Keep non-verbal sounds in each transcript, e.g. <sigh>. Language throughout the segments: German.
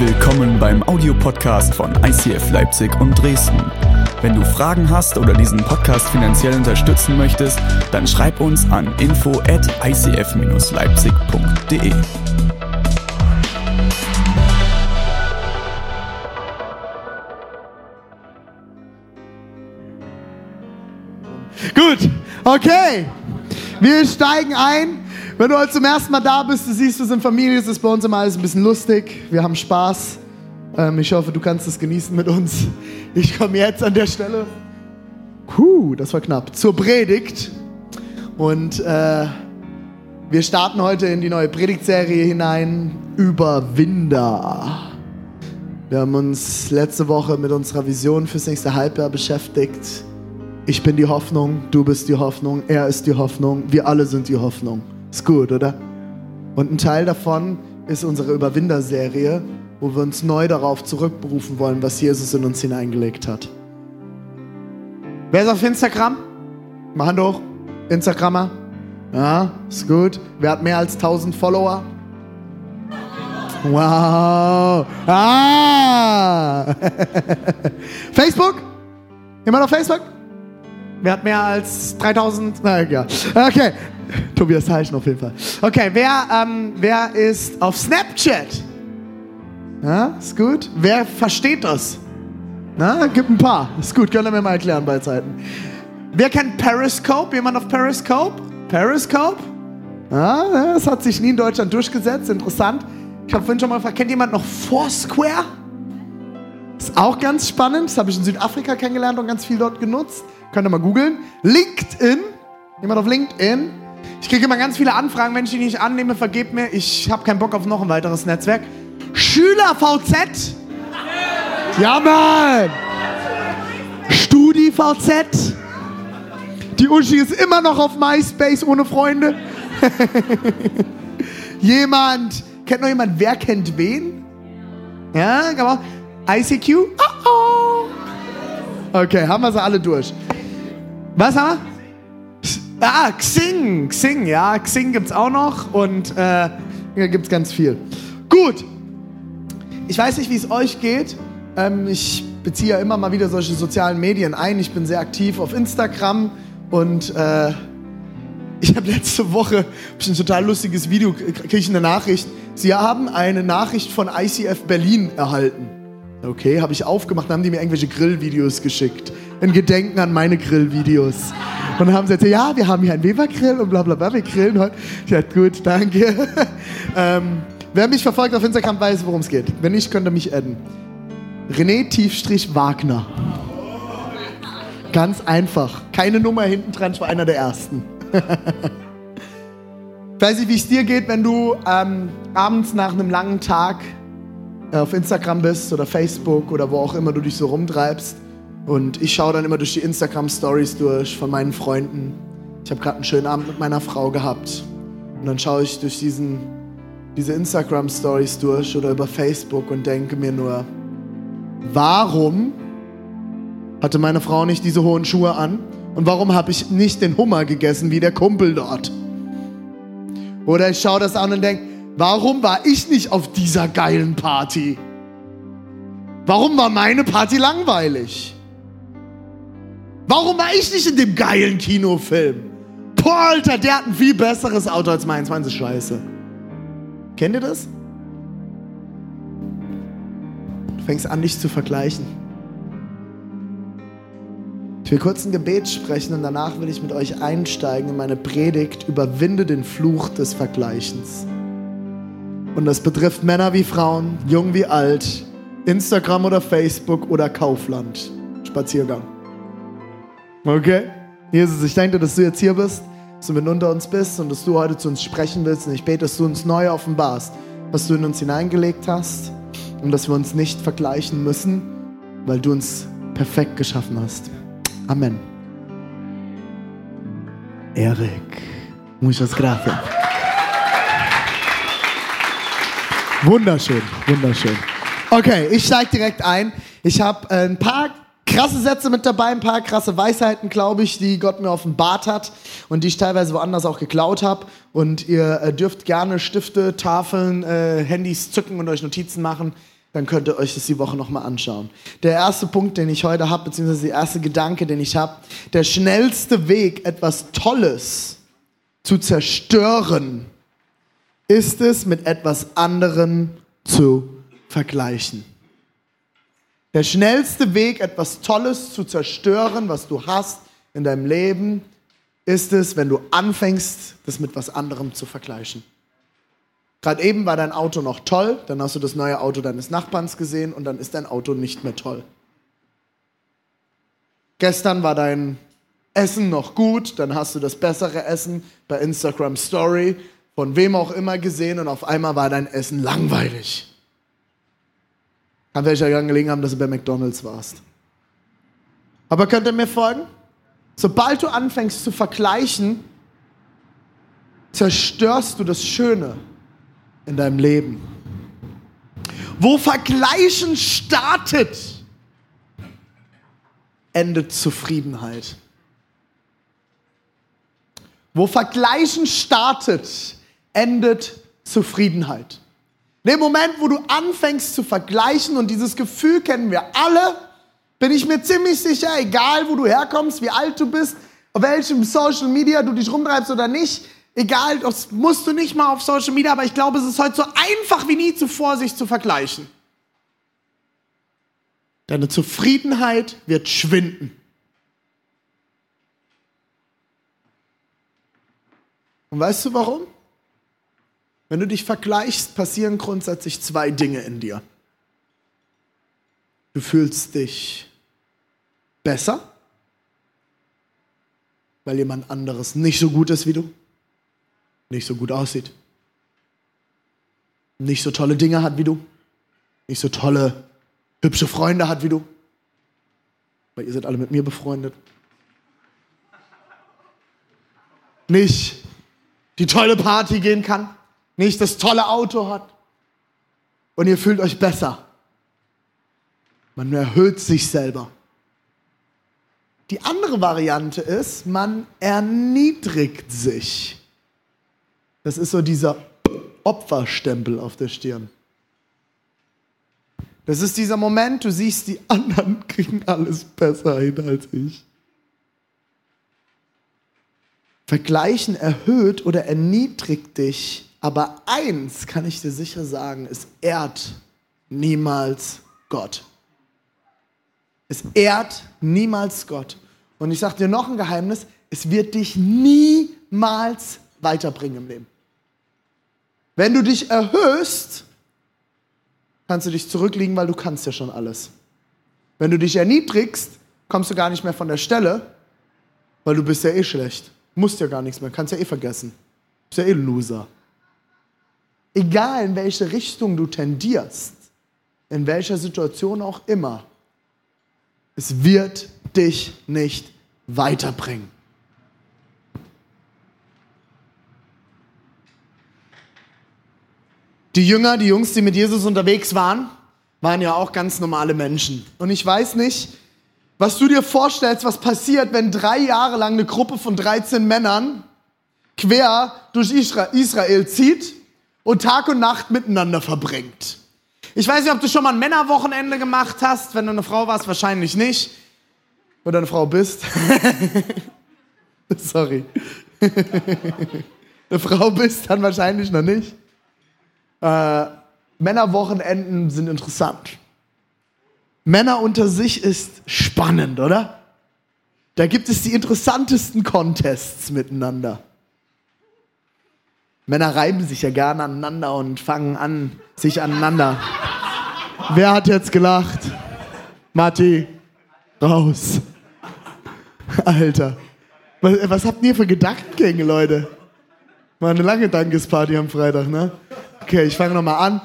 Willkommen beim Audiopodcast von ICF Leipzig und Dresden. Wenn du Fragen hast oder diesen Podcast finanziell unterstützen möchtest, dann schreib uns an info at icf-leipzig.de. Gut, okay. Wir steigen ein. Wenn du heute zum ersten Mal da bist, du siehst, wir sind Familie, es ist bei uns immer alles ein bisschen lustig. Wir haben Spaß. Ähm, ich hoffe, du kannst es genießen mit uns. Ich komme jetzt an der Stelle. Puh, das war knapp. Zur Predigt. Und äh, wir starten heute in die neue Predigtserie hinein. Überwinder. Wir haben uns letzte Woche mit unserer Vision fürs nächste Halbjahr beschäftigt. Ich bin die Hoffnung, du bist die Hoffnung, er ist die Hoffnung, wir alle sind die Hoffnung. Ist gut, oder? Und ein Teil davon ist unsere Überwinder-Serie, wo wir uns neu darauf zurückberufen wollen, was Jesus in uns hineingelegt hat. Wer ist auf Instagram? Mal Hand hoch. Instagrammer? Ja, ist gut. Wer hat mehr als 1000 Follower? Wow. Ah. <laughs> Facebook? Jemand auf Facebook? Wer hat mehr als 3000? Na egal. Okay. Tobias Heichen auf jeden Fall. Okay, wer, ähm, wer ist auf Snapchat? Ja, ist gut. Wer versteht das? Na, gibt ein paar. Ist gut, könnt ihr mir mal erklären bei Zeiten. Wer kennt Periscope? Jemand auf Periscope? Periscope? Ja, das hat sich nie in Deutschland durchgesetzt. Interessant. Ich habe vorhin schon mal gefragt, kennt jemand noch Foursquare? Ist auch ganz spannend. Das habe ich in Südafrika kennengelernt und ganz viel dort genutzt. Könnt ihr mal googeln. LinkedIn. Jemand auf LinkedIn? Ich kriege immer ganz viele Anfragen, wenn ich die nicht annehme, vergebt mir. Ich habe keinen Bock auf noch ein weiteres Netzwerk. SchülerVZ. Ja, Mann. StudiVZ. Die Uschi ist immer noch auf MySpace ohne Freunde. <laughs> jemand, kennt noch jemand, wer kennt wen? Ja, man. ICQ? Oh oh. Okay, haben wir sie alle durch. Was haben wir? Ah, Xing. Xing, ja. Xing gibt es auch noch und äh, gibt es ganz viel. Gut. Ich weiß nicht, wie es euch geht. Ähm, ich beziehe ja immer mal wieder solche sozialen Medien ein. Ich bin sehr aktiv auf Instagram und äh, ich habe letzte Woche ich ein total lustiges Video, kriege ich eine Nachricht. Sie haben eine Nachricht von ICF Berlin erhalten. Okay, habe ich aufgemacht, dann haben die mir irgendwelche Grillvideos geschickt. In Gedenken an meine Grillvideos. Und dann haben sie gesagt, ja, wir haben hier einen Weber-Grill und bla bla bla, wir grillen heute. Ja, gut, danke. <laughs> ähm, wer mich verfolgt auf Instagram weiß, worum es geht. Wenn nicht, könnt ihr mich adden. René Tiefstrich Wagner. Ganz einfach. Keine Nummer hinten dran, ich war einer der ersten. ich <laughs> weiß nicht, wie es dir geht, wenn du ähm, abends nach einem langen Tag auf Instagram bist oder Facebook oder wo auch immer du dich so rumtreibst. Und ich schaue dann immer durch die Instagram-Stories durch von meinen Freunden. Ich habe gerade einen schönen Abend mit meiner Frau gehabt. Und dann schaue ich durch diesen, diese Instagram-Stories durch oder über Facebook und denke mir nur, warum hatte meine Frau nicht diese hohen Schuhe an? Und warum habe ich nicht den Hummer gegessen wie der Kumpel dort? Oder ich schaue das an und denke, Warum war ich nicht auf dieser geilen Party? Warum war meine Party langweilig? Warum war ich nicht in dem geilen Kinofilm? Boah, Alter, der hat ein viel besseres Auto als meins. Meins ist scheiße. Kennt ihr das? Du fängst an, dich zu vergleichen. Ich will kurz ein Gebet sprechen und danach will ich mit euch einsteigen in meine Predigt. Überwinde den Fluch des Vergleichens. Und das betrifft Männer wie Frauen, jung wie alt, Instagram oder Facebook oder Kaufland. Spaziergang. Okay? Jesus, ich danke dir, dass du jetzt hier bist, dass du mit unter uns bist und dass du heute zu uns sprechen willst. Und ich bete, dass du uns neu offenbarst, was du in uns hineingelegt hast und dass wir uns nicht vergleichen müssen, weil du uns perfekt geschaffen hast. Amen. Erik, muchas gracias. Wunderschön, wunderschön. Okay, ich steige direkt ein. Ich habe äh, ein paar krasse Sätze mit dabei, ein paar krasse Weisheiten, glaube ich, die Gott mir offenbart hat und die ich teilweise woanders auch geklaut habe. Und ihr äh, dürft gerne Stifte, Tafeln, äh, Handys zücken und euch Notizen machen. dann könnt ihr euch das die Woche nochmal anschauen. Der erste Punkt, den ich heute habe, beziehungsweise der erste Gedanke, den ich habe, der schnellste Weg, etwas Tolles zu zerstören, ist es, mit etwas anderem zu vergleichen. Der schnellste Weg, etwas Tolles zu zerstören, was du hast in deinem Leben, ist es, wenn du anfängst, das mit was anderem zu vergleichen. Gerade eben war dein Auto noch toll, dann hast du das neue Auto deines Nachbarns gesehen und dann ist dein Auto nicht mehr toll. Gestern war dein Essen noch gut, dann hast du das bessere Essen bei Instagram Story von wem auch immer gesehen und auf einmal war dein Essen langweilig. Kann vielleicht daran gelegen haben, dass du bei McDonalds warst. Aber könnt ihr mir folgen? Sobald du anfängst zu vergleichen, zerstörst du das Schöne in deinem Leben. Wo Vergleichen startet, endet Zufriedenheit. Wo Vergleichen startet, endet Zufriedenheit. Dem Moment, wo du anfängst zu vergleichen, und dieses Gefühl kennen wir alle, bin ich mir ziemlich sicher, egal wo du herkommst, wie alt du bist, auf welchem Social Media du dich rumtreibst oder nicht, Egal, das musst du nicht mal auf Social Media, aber ich glaube, es ist heute so einfach wie nie zuvor, sich zu vergleichen. Deine Zufriedenheit wird schwinden. Und weißt du warum? Wenn du dich vergleichst, passieren grundsätzlich zwei Dinge in dir. Du fühlst dich besser, weil jemand anderes nicht so gut ist wie du nicht so gut aussieht, nicht so tolle Dinge hat wie du, nicht so tolle, hübsche Freunde hat wie du. Weil ihr seid alle mit mir befreundet. Nicht die tolle Party gehen kann, nicht das tolle Auto hat. Und ihr fühlt euch besser. Man erhöht sich selber. Die andere Variante ist, man erniedrigt sich. Das ist so dieser Opferstempel auf der Stirn. Das ist dieser Moment, du siehst, die anderen <laughs> kriegen alles besser hin als ich. Vergleichen erhöht oder erniedrigt dich, aber eins kann ich dir sicher sagen, es ehrt niemals Gott. Es ehrt niemals Gott. Und ich sage dir noch ein Geheimnis, es wird dich niemals weiterbringen im Leben. Wenn du dich erhöhst, kannst du dich zurückliegen, weil du kannst ja schon alles. Wenn du dich erniedrigst, kommst du gar nicht mehr von der Stelle, weil du bist ja eh schlecht. Musst ja gar nichts mehr, kannst ja eh vergessen. Bist ja eh Loser. Egal in welche Richtung du tendierst, in welcher Situation auch immer, es wird dich nicht weiterbringen. Die Jünger, die Jungs, die mit Jesus unterwegs waren, waren ja auch ganz normale Menschen. Und ich weiß nicht, was du dir vorstellst, was passiert, wenn drei Jahre lang eine Gruppe von 13 Männern quer durch Israel zieht und Tag und Nacht miteinander verbringt. Ich weiß nicht, ob du schon mal ein Männerwochenende gemacht hast. Wenn du eine Frau warst, wahrscheinlich nicht. Oder eine Frau bist. <laughs> Sorry. <laughs> eine Frau bist, dann wahrscheinlich noch nicht. Äh, Männerwochenenden sind interessant. Männer unter sich ist spannend, oder? Da gibt es die interessantesten Contests miteinander. Männer reiben sich ja gerne aneinander und fangen an, sich aneinander. Wer hat jetzt gelacht? Matti, raus. Alter. Was, was habt ihr für Gedankengänge, Leute? War eine lange Dankesparty am Freitag, ne? Okay, ich fange nochmal an.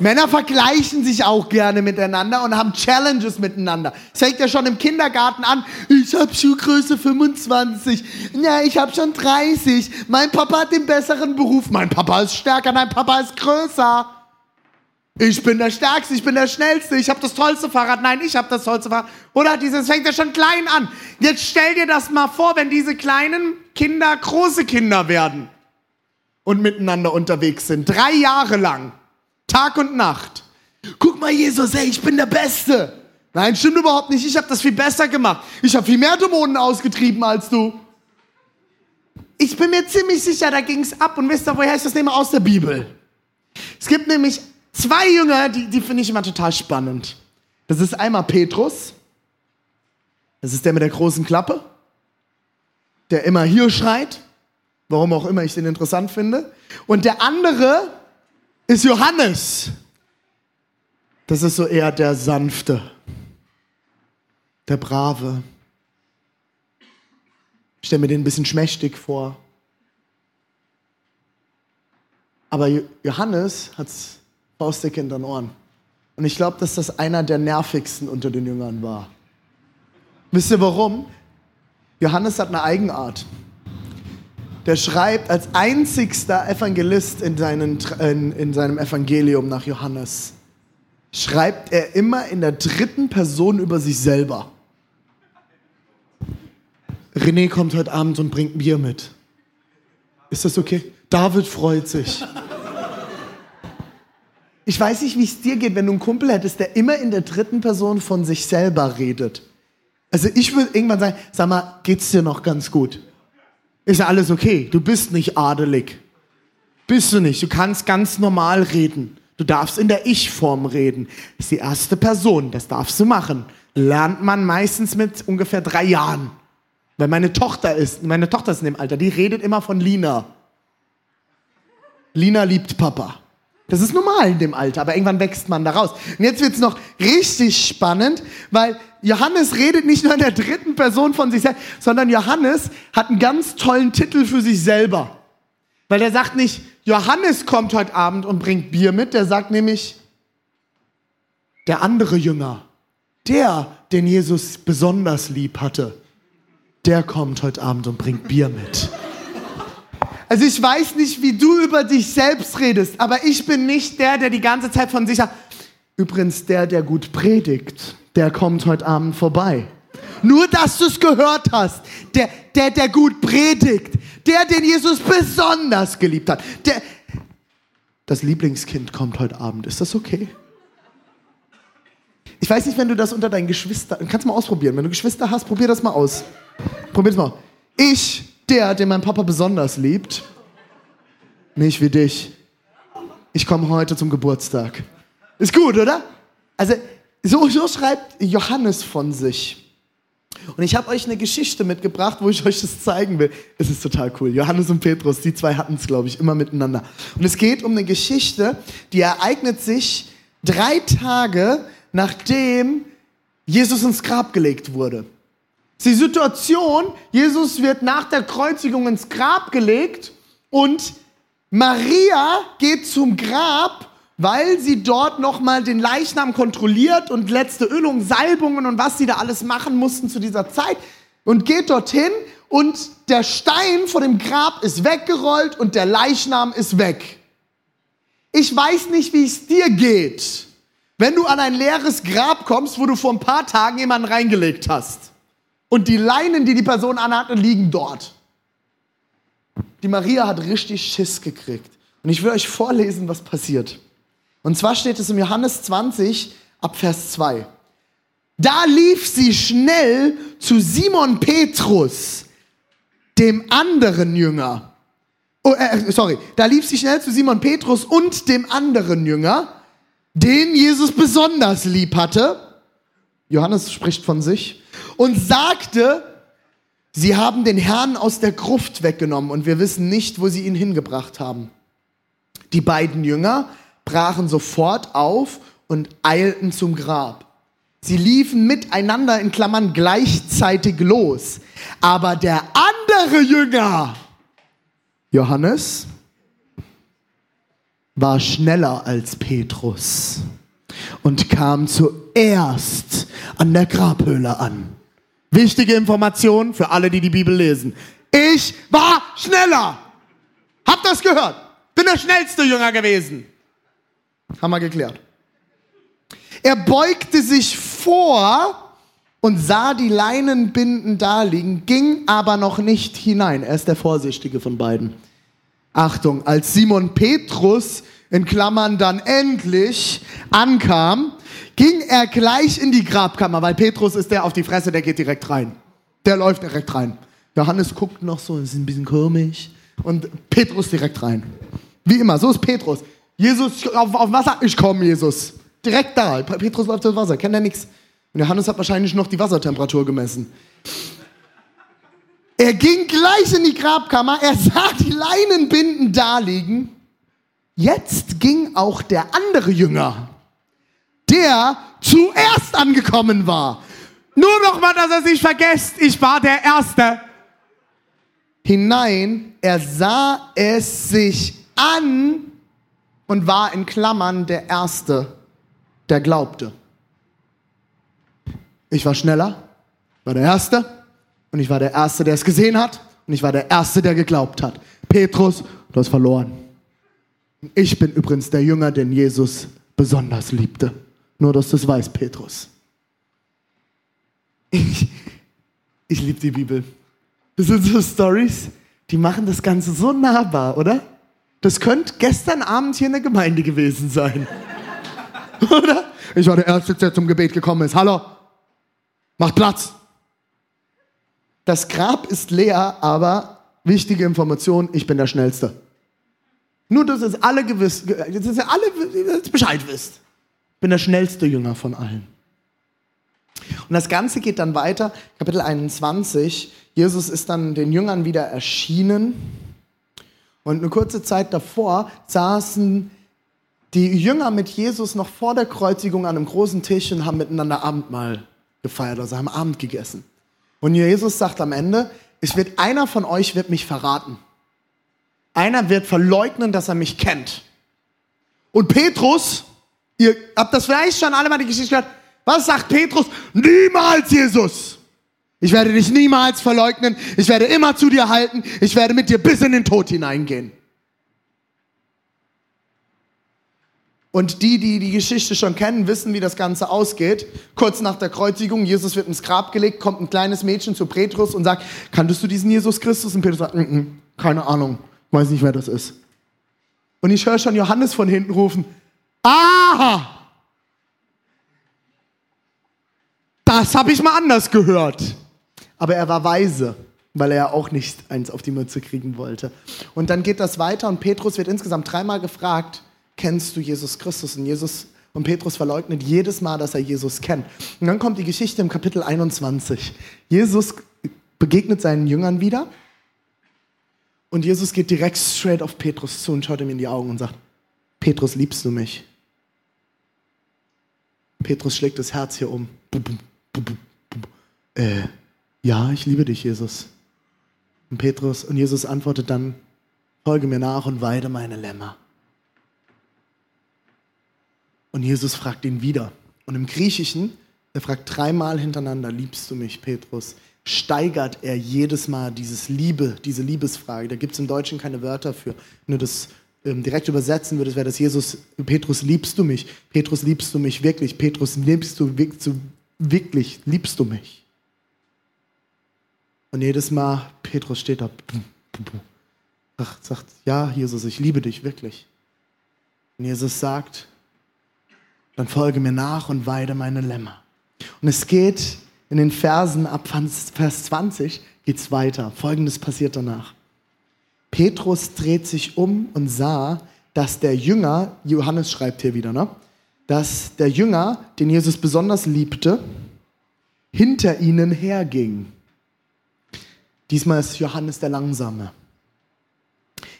Männer vergleichen sich auch gerne miteinander und haben Challenges miteinander. Es fängt ja schon im Kindergarten an. Ich habe Schuhgröße 25. Ja, ich habe schon 30. Mein Papa hat den besseren Beruf. Mein Papa ist stärker, mein Papa ist größer. Ich bin der Stärkste, ich bin der Schnellste, ich habe das tollste Fahrrad. Nein, ich habe das tollste Fahrrad. Oder dieses fängt ja schon klein an. Jetzt stell dir das mal vor, wenn diese kleinen Kinder große Kinder werden und miteinander unterwegs sind. Drei Jahre lang, Tag und Nacht. Guck mal, Jesus, ey, ich bin der Beste. Nein, stimmt überhaupt nicht. Ich habe das viel besser gemacht. Ich habe viel mehr Dämonen ausgetrieben als du. Ich bin mir ziemlich sicher, da ging es ab. Und wisst ihr, woher ich das nehme? Aus der Bibel. Es gibt nämlich zwei Jünger, die, die finde ich immer total spannend. Das ist einmal Petrus. Das ist der mit der großen Klappe, der immer hier schreit. Warum auch immer ich den interessant finde. Und der andere ist Johannes. Das ist so eher der Sanfte, der Brave. Ich stelle mir den ein bisschen schmächtig vor. Aber Johannes hat's faustdick in den Ohren. Und ich glaube, dass das einer der nervigsten unter den Jüngern war. Wisst ihr warum? Johannes hat eine Eigenart. Der schreibt als einzigster Evangelist in, seinen, in, in seinem Evangelium nach Johannes, schreibt er immer in der dritten Person über sich selber. René kommt heute Abend und bringt Bier mit. Ist das okay? David freut sich. Ich weiß nicht, wie es dir geht, wenn du einen Kumpel hättest, der immer in der dritten Person von sich selber redet. Also ich würde irgendwann sagen, sag mal, geht's dir noch ganz gut? Ist ja alles okay. Du bist nicht adelig. Bist du nicht. Du kannst ganz normal reden. Du darfst in der Ich-Form reden. Das ist die erste Person. Das darfst du machen. Lernt man meistens mit ungefähr drei Jahren. Weil meine Tochter ist, meine Tochter ist in dem Alter, die redet immer von Lina. Lina liebt Papa. Das ist normal in dem Alter, aber irgendwann wächst man da raus. Und jetzt wird's noch richtig spannend, weil Johannes redet nicht nur in der dritten Person von sich selbst, sondern Johannes hat einen ganz tollen Titel für sich selber. Weil er sagt nicht, Johannes kommt heute Abend und bringt Bier mit, der sagt nämlich, der andere Jünger, der, den Jesus besonders lieb hatte, der kommt heute Abend und bringt Bier mit. Also ich weiß nicht, wie du über dich selbst redest, aber ich bin nicht der, der die ganze Zeit von sich sagt, übrigens der, der gut predigt, der kommt heute Abend vorbei. Nur, dass du es gehört hast. Der, der, der gut predigt. Der, den Jesus besonders geliebt hat. Der, das Lieblingskind kommt heute Abend. Ist das okay? Ich weiß nicht, wenn du das unter deinen Geschwistern, kannst du mal ausprobieren. Wenn du Geschwister hast, probier das mal aus. Probier das mal. Ich, der, den mein Papa besonders liebt, nicht wie dich. Ich komme heute zum Geburtstag. Ist gut, oder? Also, so, so schreibt Johannes von sich. Und ich habe euch eine Geschichte mitgebracht, wo ich euch das zeigen will. Es ist total cool. Johannes und Petrus, die zwei hatten es, glaube ich, immer miteinander. Und es geht um eine Geschichte, die ereignet sich drei Tage nachdem Jesus ins Grab gelegt wurde. Die Situation, Jesus wird nach der Kreuzigung ins Grab gelegt und Maria geht zum Grab, weil sie dort nochmal den Leichnam kontrolliert und letzte Ölung, Salbungen und was sie da alles machen mussten zu dieser Zeit und geht dorthin und der Stein vor dem Grab ist weggerollt und der Leichnam ist weg. Ich weiß nicht, wie es dir geht. Wenn du an ein leeres Grab kommst, wo du vor ein paar Tagen jemanden reingelegt hast und die Leinen, die die Person anhatte, liegen dort. Die Maria hat richtig Schiss gekriegt. Und ich will euch vorlesen, was passiert. Und zwar steht es im Johannes 20 ab Vers 2. Da lief sie schnell zu Simon Petrus, dem anderen Jünger. Oh, äh, sorry, da lief sie schnell zu Simon Petrus und dem anderen Jünger den Jesus besonders lieb hatte, Johannes spricht von sich, und sagte, sie haben den Herrn aus der Gruft weggenommen und wir wissen nicht, wo sie ihn hingebracht haben. Die beiden Jünger brachen sofort auf und eilten zum Grab. Sie liefen miteinander in Klammern gleichzeitig los. Aber der andere Jünger, Johannes, war schneller als Petrus und kam zuerst an der Grabhöhle an. Wichtige Information für alle, die die Bibel lesen. Ich war schneller. Habt das gehört? Bin der schnellste Jünger gewesen. Haben wir geklärt. Er beugte sich vor und sah die Leinenbinden daliegen, ging aber noch nicht hinein. Er ist der Vorsichtige von beiden. Achtung, als Simon Petrus in Klammern dann endlich ankam, ging er gleich in die Grabkammer, weil Petrus ist der auf die Fresse, der geht direkt rein. Der läuft direkt rein. Johannes guckt noch so, ist ein bisschen komisch. Und Petrus direkt rein. Wie immer, so ist Petrus. Jesus auf, auf Wasser, ich komme, Jesus. Direkt da. Petrus läuft auf Wasser, kennt er nichts. Und Johannes hat wahrscheinlich noch die Wassertemperatur gemessen. Er ging gleich in die Grabkammer, er sah die Leinenbinden da liegen. Jetzt ging auch der andere Jünger, der zuerst angekommen war. Nur noch mal, dass er sich vergesst, ich war der Erste. Hinein, er sah es sich an und war in Klammern der Erste, der glaubte. Ich war schneller, war der Erste und ich war der Erste, der es gesehen hat und ich war der Erste, der geglaubt hat. Petrus, du hast verloren. Ich bin übrigens der Jünger, den Jesus besonders liebte. Nur, dass du es weißt, Petrus. Ich, ich liebe die Bibel. Das sind so Stories, die machen das Ganze so nahbar, oder? Das könnte gestern Abend hier in der Gemeinde gewesen sein. <laughs> oder? Ich war der Erste, der zum Gebet gekommen ist. Hallo, macht Platz. Das Grab ist leer, aber wichtige Information, ich bin der Schnellste. Nur, dass es alle gewiss, dass ihr alle Bescheid wisst. Ich bin der schnellste Jünger von allen. Und das Ganze geht dann weiter, Kapitel 21. Jesus ist dann den Jüngern wieder erschienen. Und eine kurze Zeit davor saßen die Jünger mit Jesus noch vor der Kreuzigung an einem großen Tisch und haben miteinander Abendmahl gefeiert, also haben Abend gegessen. Und Jesus sagt am Ende, es wird einer von euch wird mich verraten. Einer wird verleugnen, dass er mich kennt. Und Petrus, ihr habt das vielleicht schon alle mal die Geschichte gehört, was sagt Petrus? Niemals, Jesus. Ich werde dich niemals verleugnen. Ich werde immer zu dir halten. Ich werde mit dir bis in den Tod hineingehen. Und die, die die Geschichte schon kennen, wissen, wie das Ganze ausgeht. Kurz nach der Kreuzigung, Jesus wird ins Grab gelegt, kommt ein kleines Mädchen zu Petrus und sagt, kanntest du diesen Jesus Christus? Und Petrus sagt, N -n, keine Ahnung, weiß nicht, wer das ist. Und ich höre schon Johannes von hinten rufen, aha, das habe ich mal anders gehört. Aber er war weise, weil er ja auch nicht eins auf die Mütze kriegen wollte. Und dann geht das weiter und Petrus wird insgesamt dreimal gefragt, kennst du Jesus Christus? Und Jesus und Petrus verleugnet jedes Mal, dass er Jesus kennt. Und dann kommt die Geschichte im Kapitel 21. Jesus begegnet seinen Jüngern wieder und Jesus geht direkt straight auf Petrus zu und schaut ihm in die Augen und sagt, Petrus, liebst du mich? Petrus schlägt das Herz hier um. Äh, ja, ich liebe dich, Jesus. Und Petrus und Jesus antwortet dann, folge mir nach und weide meine Lämmer. Und Jesus fragt ihn wieder. Und im Griechischen, er fragt dreimal hintereinander, liebst du mich, Petrus? Steigert er jedes Mal dieses Liebe, diese Liebesfrage. Da gibt es im Deutschen keine Wörter für. Nur das ähm, direkt übersetzen würdest, wäre das Jesus, Petrus, liebst du mich? Petrus, liebst du mich wirklich? Petrus, liebst du, wirklich, liebst du mich? Und jedes Mal, Petrus steht da, sagt, sagt, ja, Jesus, ich liebe dich wirklich. Und Jesus sagt, dann folge mir nach und weide meine Lämmer. Und es geht in den Versen ab Vers 20 geht's weiter. Folgendes passiert danach. Petrus dreht sich um und sah, dass der Jünger, Johannes schreibt hier wieder, ne? dass der Jünger, den Jesus besonders liebte, hinter ihnen herging. Diesmal ist Johannes der Langsame.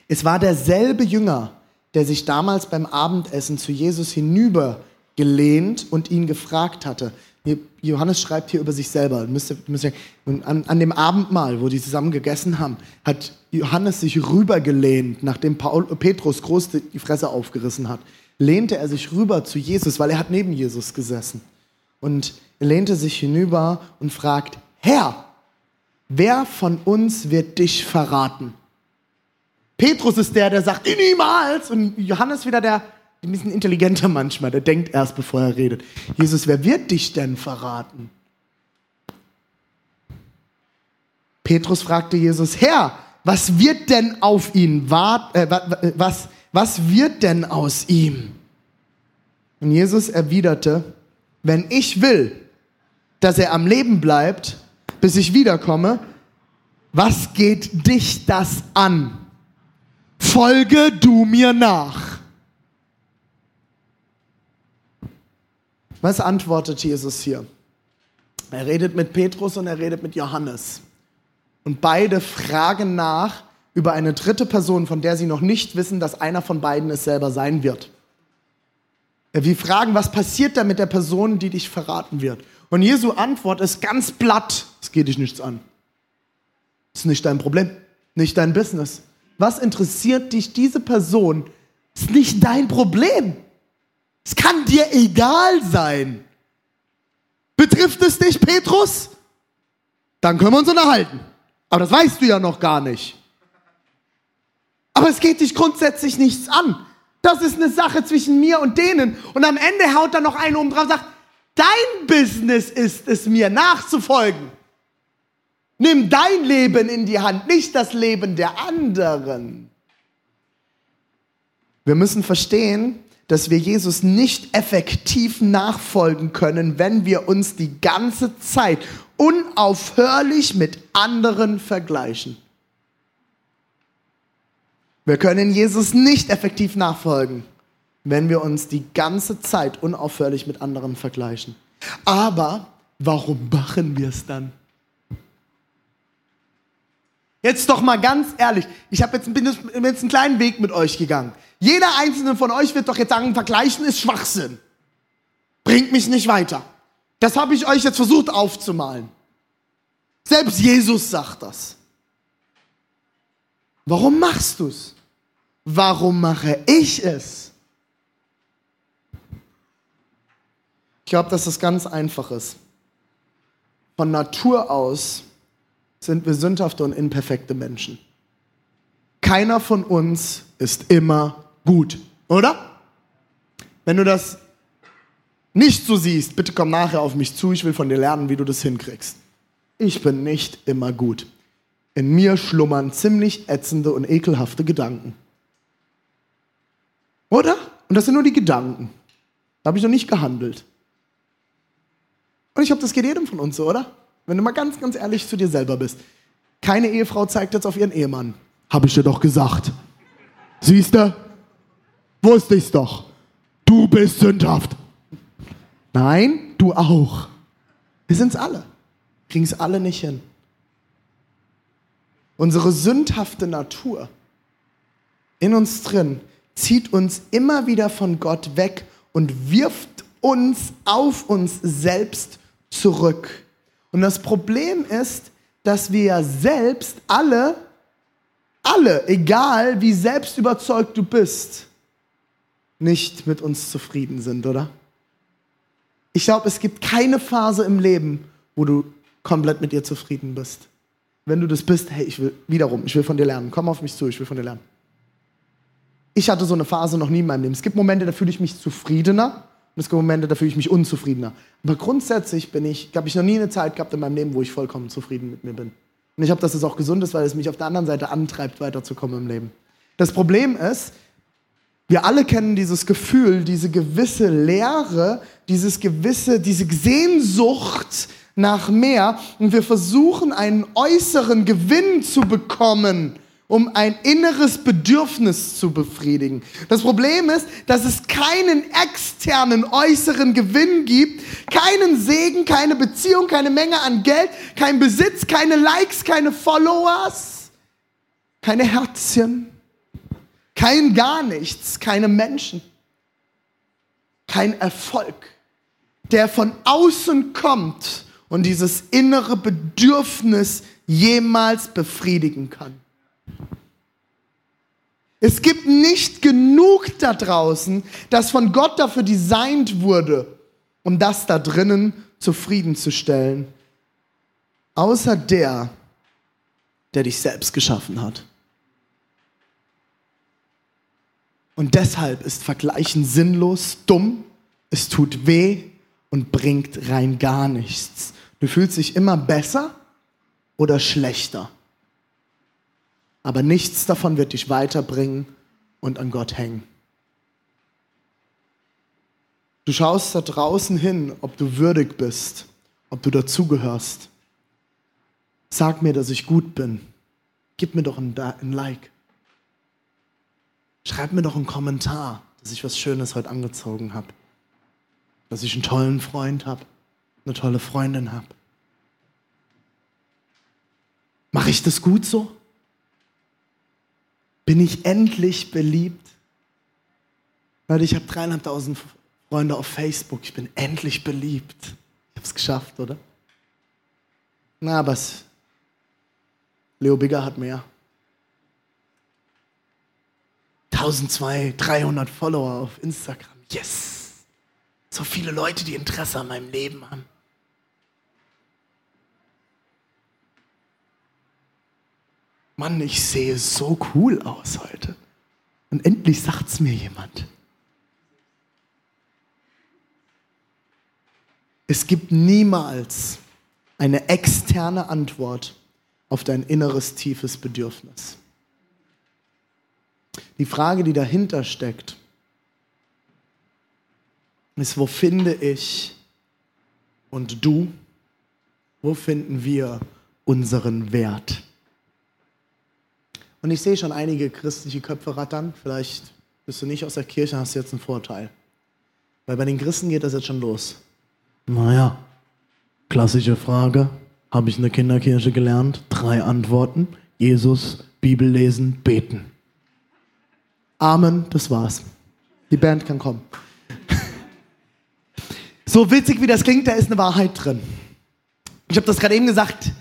Es war derselbe Jünger, der sich damals beim Abendessen zu Jesus hinüber gelehnt und ihn gefragt hatte. Johannes schreibt hier über sich selber. Und an, an dem Abendmahl, wo die zusammen gegessen haben, hat Johannes sich rübergelehnt, nachdem Paul, Petrus groß die Fresse aufgerissen hat. Lehnte er sich rüber zu Jesus, weil er hat neben Jesus gesessen. Und er lehnte sich hinüber und fragt, Herr, wer von uns wird dich verraten? Petrus ist der, der sagt, niemals. Und Johannes wieder der, ein bisschen intelligenter manchmal, der denkt erst, bevor er redet. Jesus, wer wird dich denn verraten? Petrus fragte Jesus, Herr, was wird denn auf ihn warten, äh, was, Was wird denn aus ihm? Und Jesus erwiderte, wenn ich will, dass er am Leben bleibt, bis ich wiederkomme, was geht dich das an? Folge du mir nach. Was antwortet Jesus hier? Er redet mit Petrus und er redet mit Johannes. Und beide fragen nach über eine dritte Person, von der sie noch nicht wissen, dass einer von beiden es selber sein wird. Wir fragen, was passiert da mit der Person, die dich verraten wird? Und Jesu Antwort ist ganz platt, es geht dich nichts an. Das ist nicht dein Problem, nicht dein Business. Was interessiert dich diese Person? Ist nicht dein Problem. Es kann dir egal sein. Betrifft es dich, Petrus? Dann können wir uns unterhalten. Aber das weißt du ja noch gar nicht. Aber es geht dich grundsätzlich nichts an. Das ist eine Sache zwischen mir und denen. Und am Ende haut da noch einer um drauf und sagt, dein Business ist es mir nachzufolgen. Nimm dein Leben in die Hand, nicht das Leben der anderen. Wir müssen verstehen, dass wir Jesus nicht effektiv nachfolgen können, wenn wir uns die ganze Zeit unaufhörlich mit anderen vergleichen. Wir können Jesus nicht effektiv nachfolgen, wenn wir uns die ganze Zeit unaufhörlich mit anderen vergleichen. Aber warum machen wir es dann? Jetzt doch mal ganz ehrlich, ich hab jetzt, jetzt einen kleinen Weg mit euch gegangen. Jeder einzelne von euch wird doch jetzt sagen, vergleichen ist Schwachsinn. Bringt mich nicht weiter. Das habe ich euch jetzt versucht aufzumalen. Selbst Jesus sagt das. Warum machst du es? Warum mache ich es? Ich glaube, dass das ganz einfach ist. Von Natur aus sind wir sündhafte und imperfekte Menschen. Keiner von uns ist immer gut, oder? Wenn du das nicht so siehst, bitte komm nachher auf mich zu, ich will von dir lernen, wie du das hinkriegst. Ich bin nicht immer gut. In mir schlummern ziemlich ätzende und ekelhafte Gedanken. Oder? Und das sind nur die Gedanken. Da habe ich noch nicht gehandelt. Und ich glaube, das geht jedem von uns so, oder? Wenn du mal ganz, ganz ehrlich zu dir selber bist. Keine Ehefrau zeigt jetzt auf ihren Ehemann. Habe ich dir doch gesagt. Siehst du? Wusste ich's doch. Du bist sündhaft. Nein, du auch. Wir sind's alle. Kriegen's alle nicht hin. Unsere sündhafte Natur in uns drin zieht uns immer wieder von Gott weg und wirft uns auf uns selbst zurück. Und das Problem ist, dass wir ja selbst alle, alle, egal wie selbst überzeugt du bist, nicht mit uns zufrieden sind, oder? Ich glaube, es gibt keine Phase im Leben, wo du komplett mit dir zufrieden bist. Wenn du das bist, hey, ich will wiederum, ich will von dir lernen. Komm auf mich zu, ich will von dir lernen. Ich hatte so eine Phase noch nie in meinem Leben. Es gibt Momente, da fühle ich mich zufriedener und es gibt Momente, da fühle ich mich unzufriedener. Aber grundsätzlich bin ich, habe ich noch nie eine Zeit gehabt in meinem Leben, wo ich vollkommen zufrieden mit mir bin. Und ich habe, dass es auch gesund ist, weil es mich auf der anderen Seite antreibt, weiterzukommen im Leben. Das Problem ist, wir alle kennen dieses Gefühl, diese gewisse Leere, dieses gewisse, diese Sehnsucht nach mehr und wir versuchen einen äußeren Gewinn zu bekommen um ein inneres Bedürfnis zu befriedigen. Das Problem ist, dass es keinen externen äußeren Gewinn gibt, keinen Segen, keine Beziehung, keine Menge an Geld, kein Besitz, keine Likes, keine Followers, keine Herzchen, kein gar nichts, keine Menschen, kein Erfolg, der von außen kommt und dieses innere Bedürfnis jemals befriedigen kann. Es gibt nicht genug da draußen, das von Gott dafür designt wurde, um das da drinnen zufriedenzustellen, außer der, der dich selbst geschaffen hat. Und deshalb ist Vergleichen sinnlos, dumm, es tut weh und bringt rein gar nichts. Du fühlst dich immer besser oder schlechter aber nichts davon wird dich weiterbringen und an Gott hängen. Du schaust da draußen hin, ob du würdig bist, ob du dazugehörst. Sag mir, dass ich gut bin. Gib mir doch ein, ein Like. Schreib mir doch einen Kommentar, dass ich was Schönes heute angezogen habe. Dass ich einen tollen Freund habe, eine tolle Freundin habe. Mache ich das gut so? Bin ich endlich beliebt? Leute, ich habe dreieinhalbtausend Freunde auf Facebook. Ich bin endlich beliebt. Ich habe es geschafft, oder? Na, aber Leo Bigger hat mehr. 1200, 300 Follower auf Instagram. Yes! So viele Leute, die Interesse an meinem Leben haben. Mann, ich sehe so cool aus heute. Und endlich sagt es mir jemand. Es gibt niemals eine externe Antwort auf dein inneres tiefes Bedürfnis. Die Frage, die dahinter steckt, ist, wo finde ich und du, wo finden wir unseren Wert? Und ich sehe schon einige christliche Köpfe rattern. Vielleicht bist du nicht aus der Kirche, hast jetzt einen Vorteil. Weil bei den Christen geht das jetzt schon los. Naja, klassische Frage. Habe ich in der Kinderkirche gelernt? Drei Antworten. Jesus, Bibel lesen, beten. Amen, das war's. Die Band kann kommen. <laughs> so witzig wie das klingt, da ist eine Wahrheit drin. Ich habe das gerade eben gesagt.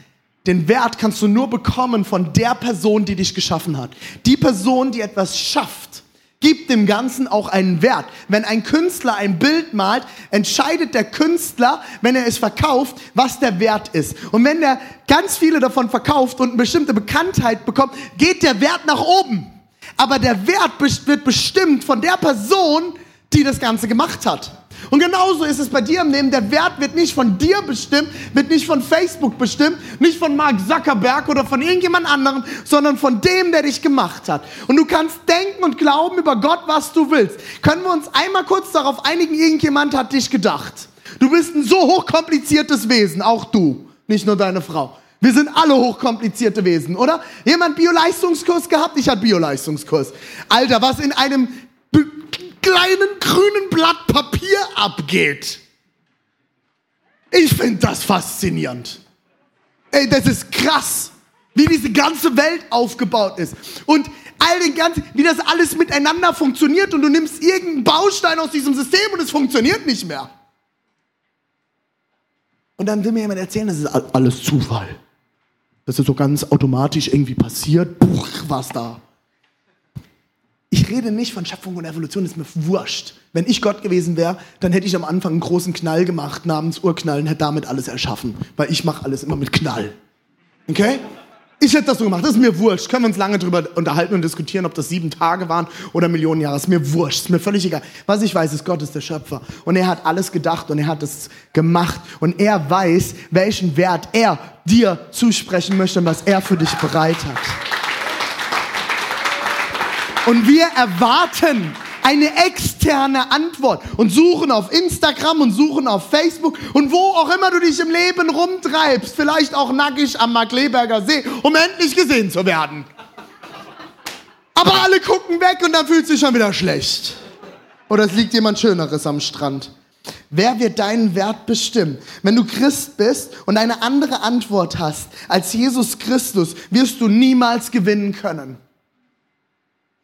Den Wert kannst du nur bekommen von der Person, die dich geschaffen hat. Die Person, die etwas schafft, gibt dem Ganzen auch einen Wert. Wenn ein Künstler ein Bild malt, entscheidet der Künstler, wenn er es verkauft, was der Wert ist. Und wenn er ganz viele davon verkauft und eine bestimmte Bekanntheit bekommt, geht der Wert nach oben. Aber der Wert wird bestimmt von der Person, die das Ganze gemacht hat. Und genauso ist es bei dir im Leben. Der Wert wird nicht von dir bestimmt, wird nicht von Facebook bestimmt, nicht von Mark Zuckerberg oder von irgendjemand anderem, sondern von dem, der dich gemacht hat. Und du kannst denken und glauben über Gott, was du willst. Können wir uns einmal kurz darauf einigen, irgendjemand hat dich gedacht. Du bist ein so hochkompliziertes Wesen, auch du, nicht nur deine Frau. Wir sind alle hochkomplizierte Wesen, oder? Jemand Bioleistungskurs gehabt? Ich hatte Bioleistungskurs. Alter, was in einem kleinen grünen Blatt Papier abgeht. Ich finde das faszinierend. Ey, das ist krass, wie diese ganze Welt aufgebaut ist. Und all den ganzen, wie das alles miteinander funktioniert und du nimmst irgendeinen Baustein aus diesem System und es funktioniert nicht mehr. Und dann will mir jemand erzählen, das ist alles Zufall. Das ist so ganz automatisch irgendwie passiert. Puh, was da. Ich rede nicht von Schöpfung und Evolution, ist mir wurscht. Wenn ich Gott gewesen wäre, dann hätte ich am Anfang einen großen Knall gemacht namens Urknall und hätte damit alles erschaffen. Weil ich mache alles immer mit Knall. Okay? Ich hätte das so gemacht, das ist mir wurscht. Können wir uns lange darüber unterhalten und diskutieren, ob das sieben Tage waren oder Millionen Jahre. Ist mir wurscht, ist mir völlig egal. Was ich weiß, ist, Gott ist der Schöpfer. Und er hat alles gedacht und er hat es gemacht. Und er weiß, welchen Wert er dir zusprechen möchte und was er für dich bereit hat. Und wir erwarten eine externe Antwort und suchen auf Instagram und suchen auf Facebook und wo auch immer du dich im Leben rumtreibst, vielleicht auch nackig am Markleberger See, um endlich gesehen zu werden. Aber alle gucken weg und dann fühlt sich schon wieder schlecht. Oder es liegt jemand Schöneres am Strand. Wer wird deinen Wert bestimmen? Wenn du Christ bist und eine andere Antwort hast als Jesus Christus, wirst du niemals gewinnen können.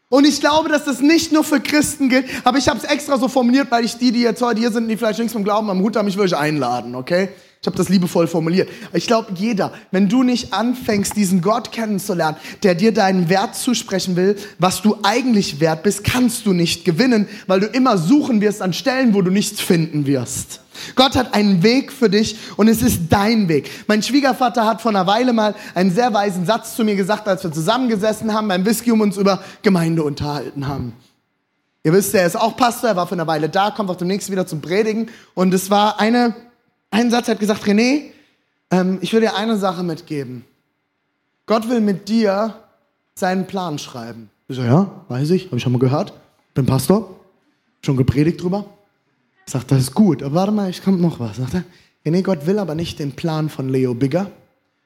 Und ich glaube, dass das nicht nur für Christen gilt, aber ich habe es extra so formuliert, weil ich die, die jetzt heute hier sind, die vielleicht nichts vom Glauben am Hut haben, ich würde euch einladen, okay? Ich habe das liebevoll formuliert. Ich glaube, jeder, wenn du nicht anfängst, diesen Gott kennenzulernen, der dir deinen Wert zusprechen will, was du eigentlich wert bist, kannst du nicht gewinnen, weil du immer suchen wirst an Stellen, wo du nichts finden wirst. Gott hat einen Weg für dich und es ist dein Weg. Mein Schwiegervater hat vor einer Weile mal einen sehr weisen Satz zu mir gesagt, als wir zusammengesessen haben beim Whisky und uns über Gemeinde unterhalten haben. Ihr wisst, er ist auch Pastor, er war für eine Weile da, kommt auch demnächst wieder zum Predigen und es war eine ein Satz hat gesagt, René, ähm, ich will dir eine Sache mitgeben. Gott will mit dir seinen Plan schreiben. Ich so, ja, weiß ich, habe ich schon mal gehört. Bin Pastor, schon gepredigt drüber. Sagt, das ist gut, aber warte mal, ich kommt noch was. Sagt er, nee, Gott will aber nicht den Plan von Leo Bigger.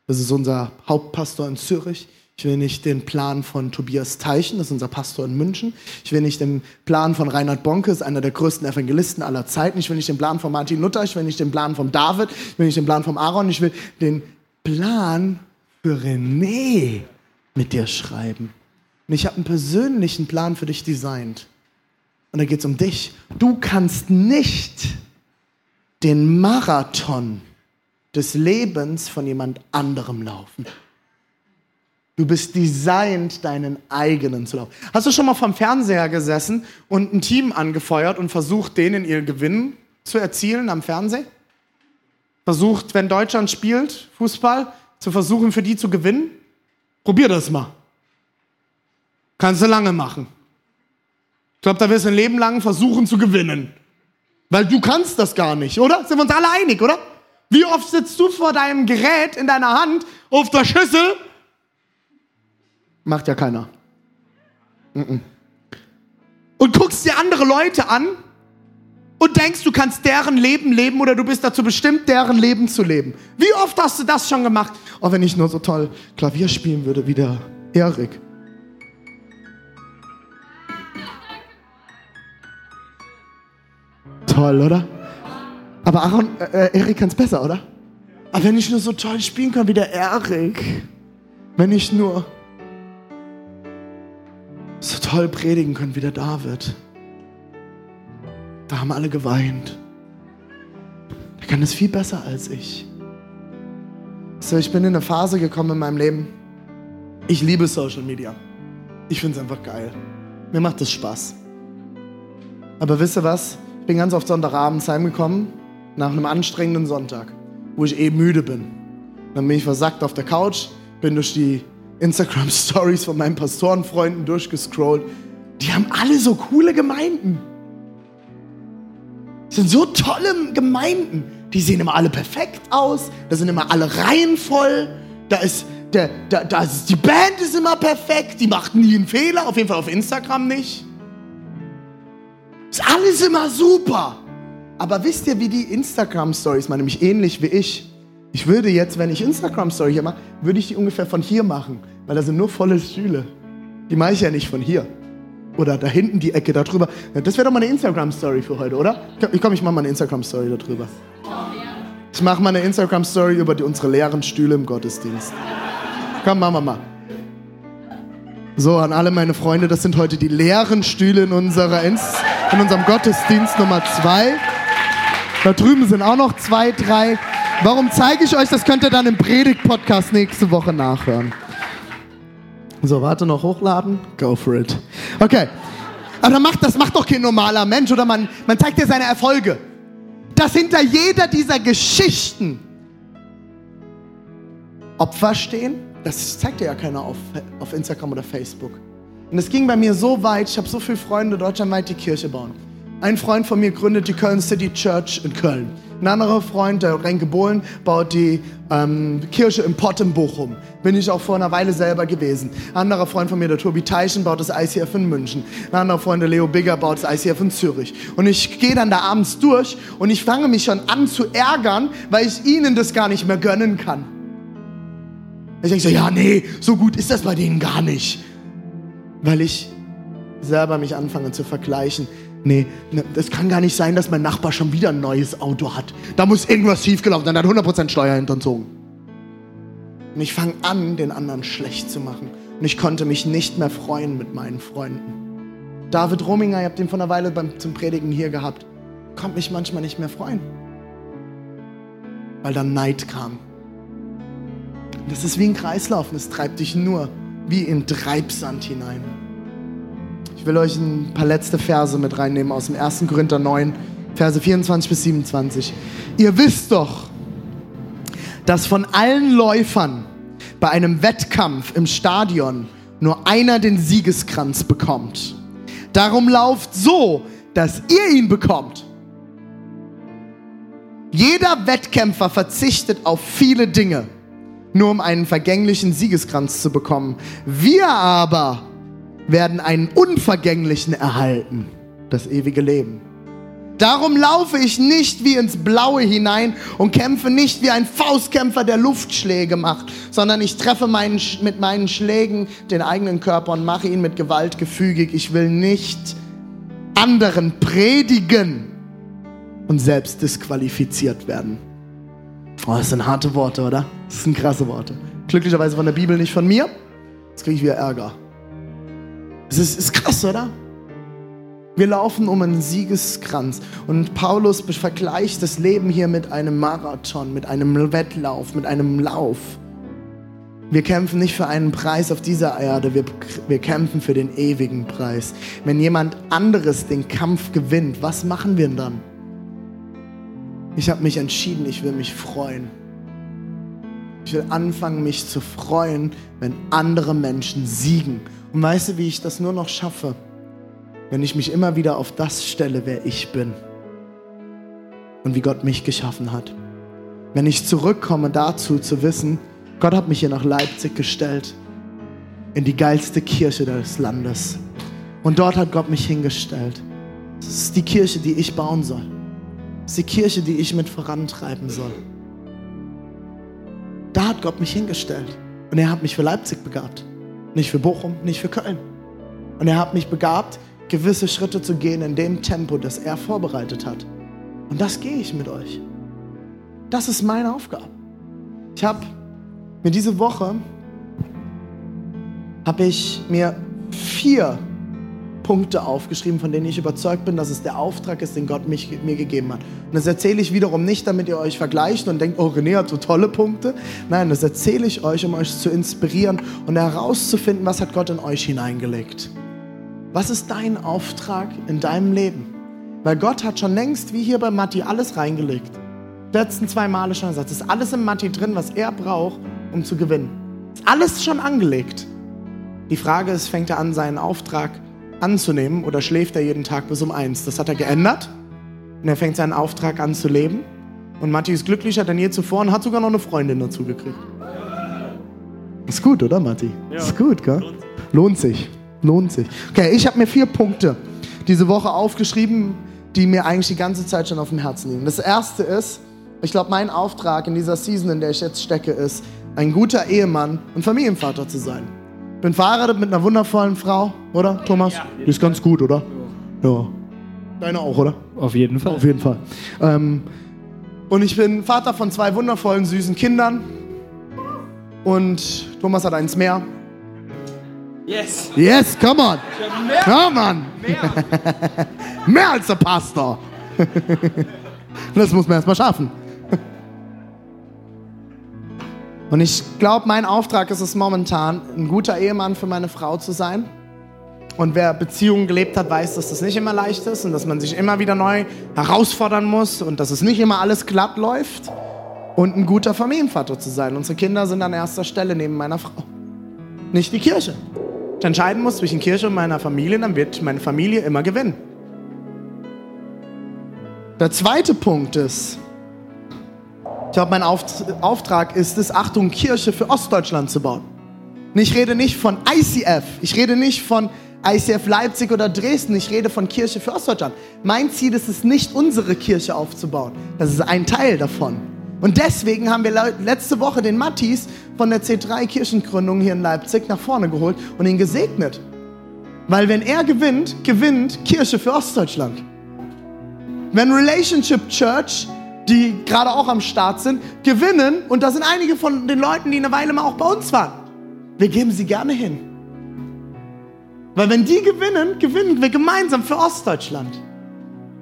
Das ist unser Hauptpastor in Zürich. Ich will nicht den Plan von Tobias Teichen, das ist unser Pastor in München. Ich will nicht den Plan von Reinhard Bonke, ist einer der größten Evangelisten aller Zeiten. Ich will nicht den Plan von Martin Luther, ich will nicht den Plan von David, ich will nicht den Plan von Aaron, ich will den Plan für René mit dir schreiben. Und ich habe einen persönlichen Plan für dich designt. Und da geht es um dich. Du kannst nicht den Marathon des Lebens von jemand anderem laufen. Du bist designt, deinen eigenen zu laufen. Hast du schon mal vom Fernseher gesessen und ein Team angefeuert und versucht, denen ihr Gewinn zu erzielen am Fernsehen? Versucht, wenn Deutschland spielt, Fußball, zu versuchen, für die zu gewinnen? Probier das mal. Kannst du lange machen. Ich glaube, da wirst du ein Leben lang versuchen zu gewinnen. Weil du kannst das gar nicht, oder? Sind wir uns alle einig, oder? Wie oft sitzt du vor deinem Gerät in deiner Hand auf der Schüssel? Macht ja keiner. Und guckst dir andere Leute an und denkst, du kannst deren Leben leben oder du bist dazu bestimmt, deren Leben zu leben. Wie oft hast du das schon gemacht? Oh, wenn ich nur so toll Klavier spielen würde wie der Erik. Toll, oder? Aber Aaron, äh, äh Erik kann es besser, oder? Aber wenn ich nur so toll spielen kann wie der Erik, wenn ich nur so toll predigen kann wie der David, da haben alle geweint. Der kann es viel besser als ich. So, ich bin in eine Phase gekommen in meinem Leben. Ich liebe Social Media. Ich finde es einfach geil. Mir macht es Spaß. Aber wisst ihr was? Bin ganz oft Sonntagabends heimgekommen nach einem anstrengenden Sonntag, wo ich eh müde bin. Dann bin ich versackt auf der Couch, bin durch die Instagram-Stories von meinen Pastorenfreunden durchgescrollt. Die haben alle so coole Gemeinden. Das sind so tolle Gemeinden. Die sehen immer alle perfekt aus. Da sind immer alle Reihen voll. Da ist, der, da, da ist, die Band ist immer perfekt. Die macht nie einen Fehler. Auf jeden Fall auf Instagram nicht. Ist alles immer super. Aber wisst ihr, wie die Instagram-Stories, man nämlich ähnlich wie ich, ich würde jetzt, wenn ich Instagram-Story hier mache, würde ich die ungefähr von hier machen, weil da sind nur volle Stühle. Die mache ich ja nicht von hier. Oder da hinten die Ecke da drüber. Das wäre doch mal eine Instagram-Story für heute, oder? Ich komm, ich mache mal eine Instagram-Story darüber. Ich mache mal eine Instagram-Story über die, unsere leeren Stühle im Gottesdienst. Komm, machen wir mal. So, an alle meine Freunde, das sind heute die leeren Stühle in, unserer in unserem Gottesdienst Nummer zwei. Da drüben sind auch noch zwei, drei. Warum zeige ich euch? Das könnt ihr dann im Predigt-Podcast nächste Woche nachhören. So, warte noch hochladen. Go for it. Okay. Aber macht, das macht doch kein normaler Mensch, oder? Man, man zeigt dir seine Erfolge. Dass hinter jeder dieser Geschichten Opfer stehen, das zeigt dir ja keiner auf, auf Instagram oder Facebook. Und es ging bei mir so weit, ich habe so viele Freunde deutschlandweit, die Kirche bauen. Ein Freund von mir gründet die Köln City Church in Köln. Ein anderer Freund, der Renke Bohlen, baut die ähm, Kirche im Pott in Bochum. Bin ich auch vor einer Weile selber gewesen. Ein anderer Freund von mir, der Tobi Teichen, baut das ICF in München. Ein anderer Freund, der Leo Bigger, baut das ICF in Zürich. Und ich gehe dann da abends durch und ich fange mich schon an zu ärgern, weil ich ihnen das gar nicht mehr gönnen kann. Ich denke so, ja, nee, so gut ist das bei denen gar nicht. Weil ich selber mich anfange zu vergleichen Nee, ne, das kann gar nicht sein, dass mein Nachbar schon wieder ein neues Auto hat. Da muss irgendwas schiefgelaufen sein, der hat 100% Steuer hinterzogen. Und ich fange an, den anderen schlecht zu machen. Und ich konnte mich nicht mehr freuen mit meinen Freunden. David Rominger, ihr habt ihn vor einer Weile beim, zum Predigen hier gehabt, konnte mich manchmal nicht mehr freuen. Weil dann Neid kam. Das ist wie ein Kreislauf und es treibt dich nur wie in Treibsand hinein. Ich will euch ein paar letzte Verse mit reinnehmen aus dem 1. Korinther 9, Verse 24 bis 27. Ihr wisst doch, dass von allen Läufern bei einem Wettkampf im Stadion nur einer den Siegeskranz bekommt. Darum lauft so, dass ihr ihn bekommt. Jeder Wettkämpfer verzichtet auf viele Dinge, nur um einen vergänglichen Siegeskranz zu bekommen. Wir aber werden einen unvergänglichen erhalten, das ewige Leben. Darum laufe ich nicht wie ins Blaue hinein und kämpfe nicht wie ein Faustkämpfer, der Luftschläge macht, sondern ich treffe meinen, mit meinen Schlägen den eigenen Körper und mache ihn mit Gewalt gefügig. Ich will nicht anderen predigen und selbst disqualifiziert werden. Oh, das sind harte Worte, oder? Das sind krasse Worte. Glücklicherweise von der Bibel, nicht von mir. Jetzt kriege ich wieder Ärger. Es ist, ist krass, oder? Wir laufen um einen Siegeskranz. Und Paulus vergleicht das Leben hier mit einem Marathon, mit einem Wettlauf, mit einem Lauf. Wir kämpfen nicht für einen Preis auf dieser Erde, wir, wir kämpfen für den ewigen Preis. Wenn jemand anderes den Kampf gewinnt, was machen wir dann? Ich habe mich entschieden, ich will mich freuen. Ich will anfangen, mich zu freuen, wenn andere Menschen siegen. Und weißt du, wie ich das nur noch schaffe? wenn ich mich immer wieder auf das stelle, wer ich bin und wie Gott mich geschaffen hat. Wenn ich zurückkomme dazu zu wissen, Gott hat mich hier nach Leipzig gestellt, in die geilste Kirche des Landes. Und dort hat Gott mich hingestellt. Das ist die Kirche, die ich bauen soll. Das ist die Kirche, die ich mit vorantreiben soll. Da hat Gott mich hingestellt. Und er hat mich für Leipzig begabt. Nicht für Bochum, nicht für Köln. Und er hat mich begabt, gewisse Schritte zu gehen in dem Tempo, das er vorbereitet hat. Und das gehe ich mit euch. Das ist meine Aufgabe. Ich habe mir diese Woche habe ich mir vier Punkte aufgeschrieben, von denen ich überzeugt bin, dass es der Auftrag ist, den Gott mich, mir gegeben hat. Und das erzähle ich wiederum nicht, damit ihr euch vergleicht und denkt, oh, René hat so tolle Punkte. Nein, das erzähle ich euch, um euch zu inspirieren und herauszufinden, was hat Gott in euch hineingelegt. Was ist dein Auftrag in deinem Leben? Weil Gott hat schon längst, wie hier bei Matti, alles reingelegt. Letzten zwei Male schon gesagt, es ist alles im Matti drin, was er braucht, um zu gewinnen. Ist alles schon angelegt. Die Frage ist, fängt er an, seinen Auftrag anzunehmen oder schläft er jeden Tag bis um eins? Das hat er geändert. Und er fängt seinen Auftrag an zu leben. Und Matti ist glücklicher denn je zuvor und hat sogar noch eine Freundin dazu gekriegt. Ist gut, oder Matti? Ja. Ist gut, gell? Lohnt sich. Lohnt sich. Okay, ich habe mir vier Punkte diese Woche aufgeschrieben, die mir eigentlich die ganze Zeit schon auf dem Herzen liegen. Das erste ist, ich glaube, mein Auftrag in dieser Season, in der ich jetzt stecke, ist, ein guter Ehemann und Familienvater zu sein. Ich bin verheiratet mit einer wundervollen Frau, oder, Thomas? Ja. Die ist ganz gut, oder? Ja. Deine auch, oder? Auf jeden Fall. Auf jeden Fall. Ähm, und ich bin Vater von zwei wundervollen, süßen Kindern. Und Thomas hat eins mehr. Yes. Yes, come on. Mehr. Come on. Mehr. <laughs> mehr als der Pastor. <laughs> das muss man erstmal schaffen. Und ich glaube, mein Auftrag ist es momentan, ein guter Ehemann für meine Frau zu sein. Und wer Beziehungen gelebt hat, weiß, dass das nicht immer leicht ist und dass man sich immer wieder neu herausfordern muss und dass es nicht immer alles glatt läuft. Und ein guter Familienvater zu sein. Unsere Kinder sind an erster Stelle neben meiner Frau. Nicht die Kirche ich entscheiden muss zwischen Kirche und meiner Familie, dann wird meine Familie immer gewinnen. Der zweite Punkt ist, ich glaube, mein Auftrag ist es, Achtung, Kirche für Ostdeutschland zu bauen. Und ich rede nicht von ICF, ich rede nicht von ICF Leipzig oder Dresden, ich rede von Kirche für Ostdeutschland. Mein Ziel ist es nicht, unsere Kirche aufzubauen. Das ist ein Teil davon. Und deswegen haben wir letzte Woche den Mattis von der C3 Kirchengründung hier in Leipzig nach vorne geholt und ihn gesegnet. Weil wenn er gewinnt, gewinnt Kirche für Ostdeutschland. Wenn Relationship Church, die gerade auch am Start sind, gewinnen, und da sind einige von den Leuten, die eine Weile mal auch bei uns waren, wir geben sie gerne hin. Weil wenn die gewinnen, gewinnen wir gemeinsam für Ostdeutschland.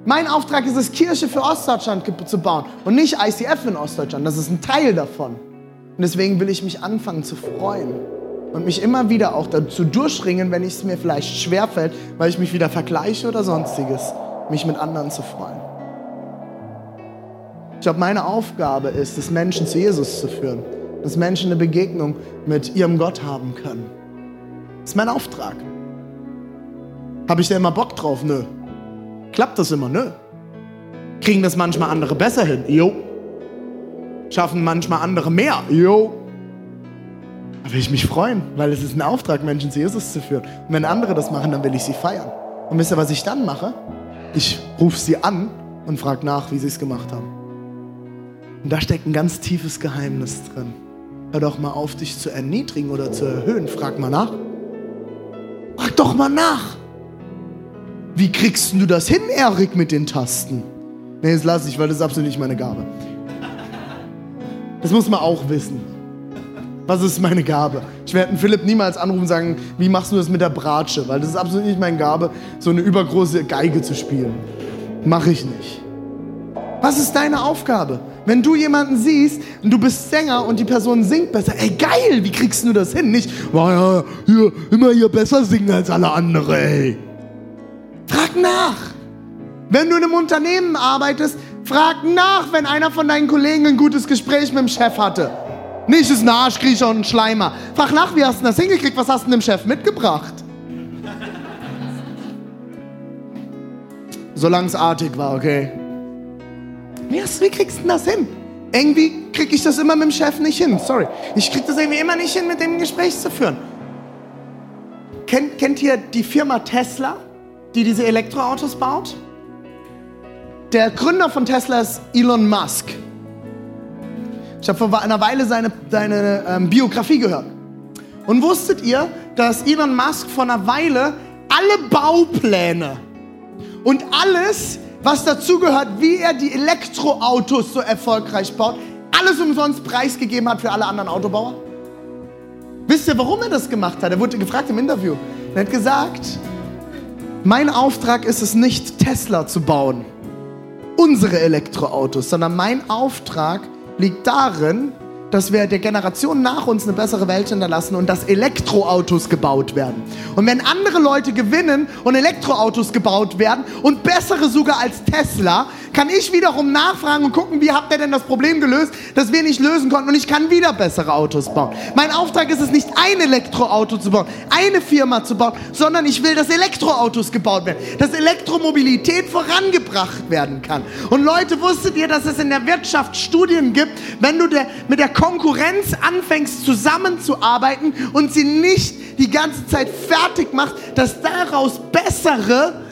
Mein Auftrag ist es, Kirche für Ostdeutschland zu bauen und nicht ICF in Ostdeutschland. Das ist ein Teil davon. Und deswegen will ich mich anfangen zu freuen und mich immer wieder auch dazu durchringen, wenn es mir vielleicht schwerfällt, weil ich mich wieder vergleiche oder sonstiges, mich mit anderen zu freuen. Ich glaube, meine Aufgabe ist es, Menschen zu Jesus zu führen, dass Menschen eine Begegnung mit ihrem Gott haben können. Das ist mein Auftrag. Habe ich da immer Bock drauf? Nö. Klappt das immer, ne? Kriegen das manchmal andere besser hin? Jo. Schaffen manchmal andere mehr? Jo. Da will ich mich freuen, weil es ist ein Auftrag, Menschen zu Jesus zu führen. Und wenn andere das machen, dann will ich sie feiern. Und wisst ihr, was ich dann mache? Ich rufe sie an und frage nach, wie sie es gemacht haben. Und da steckt ein ganz tiefes Geheimnis drin. Hör doch mal auf, dich zu erniedrigen oder zu erhöhen. Frag mal nach. Frag doch mal nach. Wie kriegst du das hin, Erik, mit den Tasten? Nee, das lasse ich, weil das ist absolut nicht meine Gabe. Das muss man auch wissen. Was ist meine Gabe? Ich werde Philipp niemals anrufen und sagen, wie machst du das mit der Bratsche? Weil das ist absolut nicht meine Gabe, so eine übergroße Geige zu spielen. Mache ich nicht. Was ist deine Aufgabe? Wenn du jemanden siehst und du bist Sänger und die Person singt besser, ey geil, wie kriegst du das hin? Nicht, war ja hier, immer hier besser singen als alle anderen, ey. Frag nach. Wenn du in einem Unternehmen arbeitest, frag nach, wenn einer von deinen Kollegen ein gutes Gespräch mit dem Chef hatte. Nicht ist ein Arschkriecher und ein Schleimer. Frag nach, wie hast du das hingekriegt? Was hast du dem Chef mitgebracht? <laughs> Solange es artig war, okay. Wie, kriegst du das hin? Irgendwie krieg ich das immer mit dem Chef nicht hin. Sorry. Ich krieg das irgendwie immer nicht hin, mit dem Gespräch zu führen. Kennt, kennt ihr die Firma Tesla, die diese Elektroautos baut? Der Gründer von Tesla ist Elon Musk. Ich habe vor einer Weile seine, seine ähm, Biografie gehört. Und wusstet ihr, dass Elon Musk vor einer Weile alle Baupläne und alles, was dazugehört, wie er die Elektroautos so erfolgreich baut, alles umsonst preisgegeben hat für alle anderen Autobauer? Wisst ihr, warum er das gemacht hat? Er wurde gefragt im Interview. Er hat gesagt, mein Auftrag ist es nicht, Tesla zu bauen, unsere Elektroautos, sondern mein Auftrag liegt darin, dass wir der Generation nach uns eine bessere Welt hinterlassen und dass Elektroautos gebaut werden. Und wenn andere Leute gewinnen und Elektroautos gebaut werden und bessere sogar als Tesla, kann ich wiederum nachfragen und gucken, wie habt ihr denn das Problem gelöst, das wir nicht lösen konnten und ich kann wieder bessere Autos bauen. Mein Auftrag ist es nicht, ein Elektroauto zu bauen, eine Firma zu bauen, sondern ich will, dass Elektroautos gebaut werden, dass Elektromobilität vorangebracht werden kann. Und Leute, wusstet ihr, dass es in der Wirtschaft Studien gibt, wenn du der, mit der Konkurrenz anfängst zusammenzuarbeiten und sie nicht die ganze Zeit fertig machst, dass daraus bessere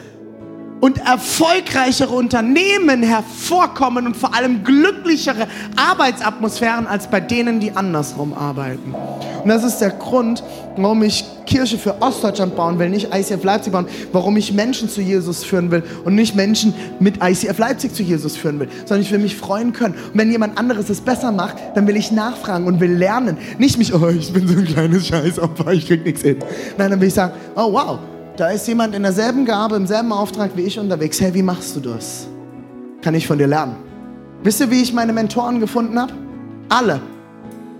und erfolgreichere Unternehmen hervorkommen und vor allem glücklichere Arbeitsatmosphären als bei denen, die andersrum arbeiten. Und das ist der Grund, warum ich Kirche für Ostdeutschland bauen will, nicht ICF Leipzig bauen, warum ich Menschen zu Jesus führen will und nicht Menschen mit ICF Leipzig zu Jesus führen will, sondern ich will mich freuen können. Und wenn jemand anderes es besser macht, dann will ich nachfragen und will lernen. Nicht mich, oh, ich bin so ein kleines Scheißopfer, ich krieg nichts hin. Nein, dann will ich sagen, oh wow, da ist jemand in derselben Gabe, im selben Auftrag wie ich unterwegs. Hey, wie machst du das? Kann ich von dir lernen? Wisst ihr, wie ich meine Mentoren gefunden habe? Alle.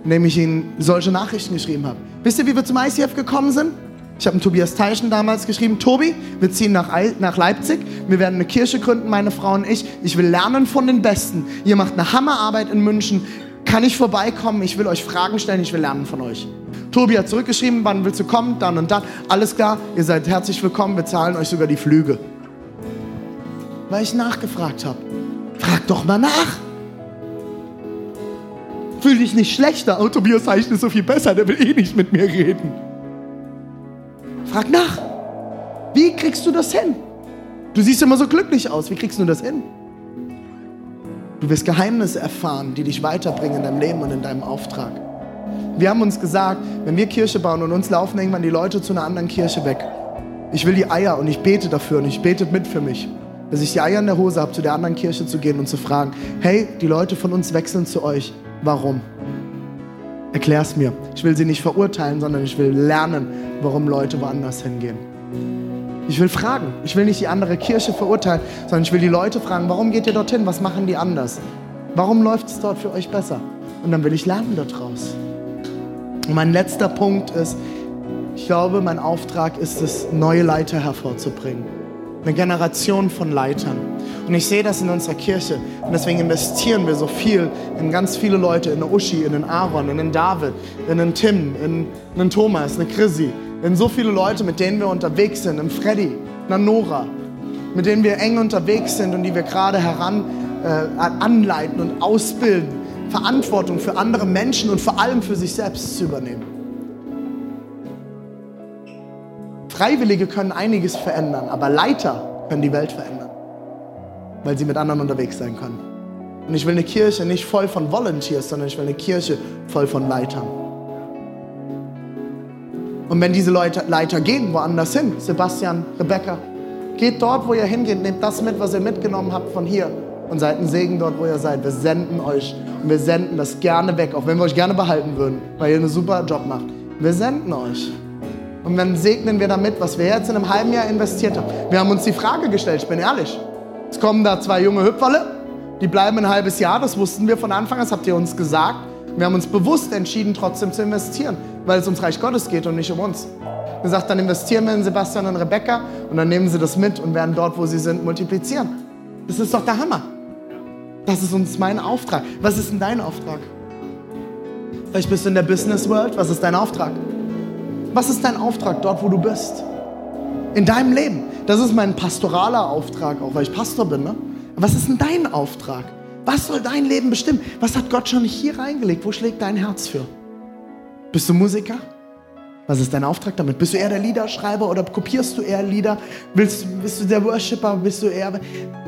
Indem ich ihnen solche Nachrichten geschrieben habe. Wisst ihr, wie wir zum ICF gekommen sind? Ich habe Tobias Teichen damals geschrieben, Tobi, wir ziehen nach, nach Leipzig, wir werden eine Kirche gründen, meine Frau und ich. Ich will lernen von den Besten. Ihr macht eine Hammerarbeit in München. Kann ich vorbeikommen? Ich will euch Fragen stellen, ich will lernen von euch. Tobi hat zurückgeschrieben, wann willst du kommen? Dann und dann. Alles klar, ihr seid herzlich willkommen, wir zahlen euch sogar die Flüge. Weil ich nachgefragt habe. Frag doch mal nach. Fühl dich nicht schlechter. Oh, Tobias Zeichen ist so viel besser, der will eh nicht mit mir reden. Frag nach. Wie kriegst du das hin? Du siehst immer so glücklich aus. Wie kriegst du das hin? Du wirst Geheimnisse erfahren, die dich weiterbringen in deinem Leben und in deinem Auftrag. Wir haben uns gesagt, wenn wir Kirche bauen und uns laufen irgendwann die Leute zu einer anderen Kirche weg. Ich will die Eier und ich bete dafür und ich bete mit für mich, dass ich die Eier in der Hose habe, zu der anderen Kirche zu gehen und zu fragen, hey, die Leute von uns wechseln zu euch. Warum? Erklär's mir. Ich will sie nicht verurteilen, sondern ich will lernen, warum Leute woanders hingehen. Ich will fragen. Ich will nicht die andere Kirche verurteilen, sondern ich will die Leute fragen, warum geht ihr dorthin? Was machen die anders? Warum läuft es dort für euch besser? Und dann will ich lernen daraus. Und mein letzter Punkt ist, ich glaube, mein Auftrag ist es, neue Leiter hervorzubringen. Eine Generation von Leitern. Und ich sehe das in unserer Kirche. Und deswegen investieren wir so viel in ganz viele Leute, in eine Uschi, in einen Aaron, in einen David, in einen Tim, in einen Thomas, eine Chrissy. In so viele Leute, mit denen wir unterwegs sind, in Freddy, in Nora, mit denen wir eng unterwegs sind und die wir gerade heran äh, anleiten und ausbilden Verantwortung für andere Menschen und vor allem für sich selbst zu übernehmen. Freiwillige können einiges verändern, aber Leiter können die Welt verändern, weil sie mit anderen unterwegs sein können. Und ich will eine Kirche nicht voll von Volunteers, sondern ich will eine Kirche voll von Leitern. Und wenn diese Leute, Leiter gehen, woanders hin, Sebastian, Rebecca, geht dort, wo ihr hingeht, nehmt das mit, was ihr mitgenommen habt von hier und seid ein Segen dort, wo ihr seid. Wir senden euch und wir senden das gerne weg, auch wenn wir euch gerne behalten würden, weil ihr einen super Job macht. Wir senden euch. Und dann segnen wir damit, was wir jetzt in einem halben Jahr investiert haben. Wir haben uns die Frage gestellt, ich bin ehrlich. Es kommen da zwei junge Hüpferle, die bleiben ein halbes Jahr, das wussten wir von Anfang an, das habt ihr uns gesagt. Wir haben uns bewusst entschieden, trotzdem zu investieren, weil es ums Reich Gottes geht und nicht um uns. Gesagt, dann investieren wir in Sebastian und Rebecca und dann nehmen sie das mit und werden dort, wo sie sind, multiplizieren. Das ist doch der Hammer. Das ist uns mein Auftrag. Was ist denn dein Auftrag? Vielleicht bist du in der Business World. Was ist dein Auftrag? Was ist dein Auftrag dort, wo du bist? In deinem Leben. Das ist mein pastoraler Auftrag, auch weil ich Pastor bin. Ne? Was ist denn dein Auftrag? Was soll dein Leben bestimmen? Was hat Gott schon hier reingelegt? Wo schlägt dein Herz für? Bist du Musiker? Was ist dein Auftrag damit? Bist du eher der Liederschreiber oder kopierst du eher Lieder? Willst, bist du der Worshipper? Bist du eher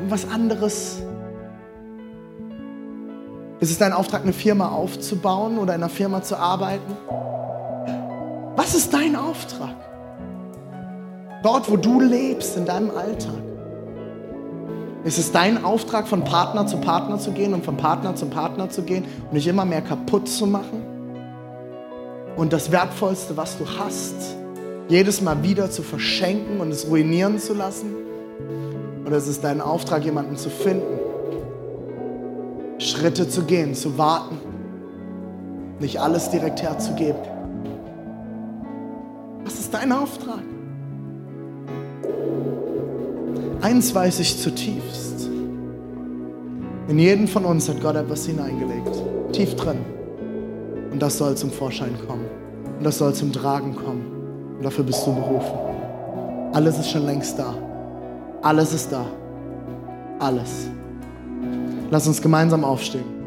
was anderes? Ist es dein Auftrag, eine Firma aufzubauen oder in einer Firma zu arbeiten? Was ist dein Auftrag? Dort, wo du lebst, in deinem Alltag. Ist es dein Auftrag, von Partner zu Partner zu gehen und von Partner zu Partner zu gehen und dich immer mehr kaputt zu machen? Und das Wertvollste, was du hast, jedes Mal wieder zu verschenken und es ruinieren zu lassen? Oder ist es dein Auftrag, jemanden zu finden, Schritte zu gehen, zu warten, nicht alles direkt herzugeben? Was ist dein Auftrag? Eins weiß ich zutiefst. In jeden von uns hat Gott etwas hineingelegt. Tief drin. Und das soll zum Vorschein kommen. Und das soll zum Tragen kommen. Und dafür bist du berufen. Alles ist schon längst da. Alles ist da. Alles. Lass uns gemeinsam aufstehen.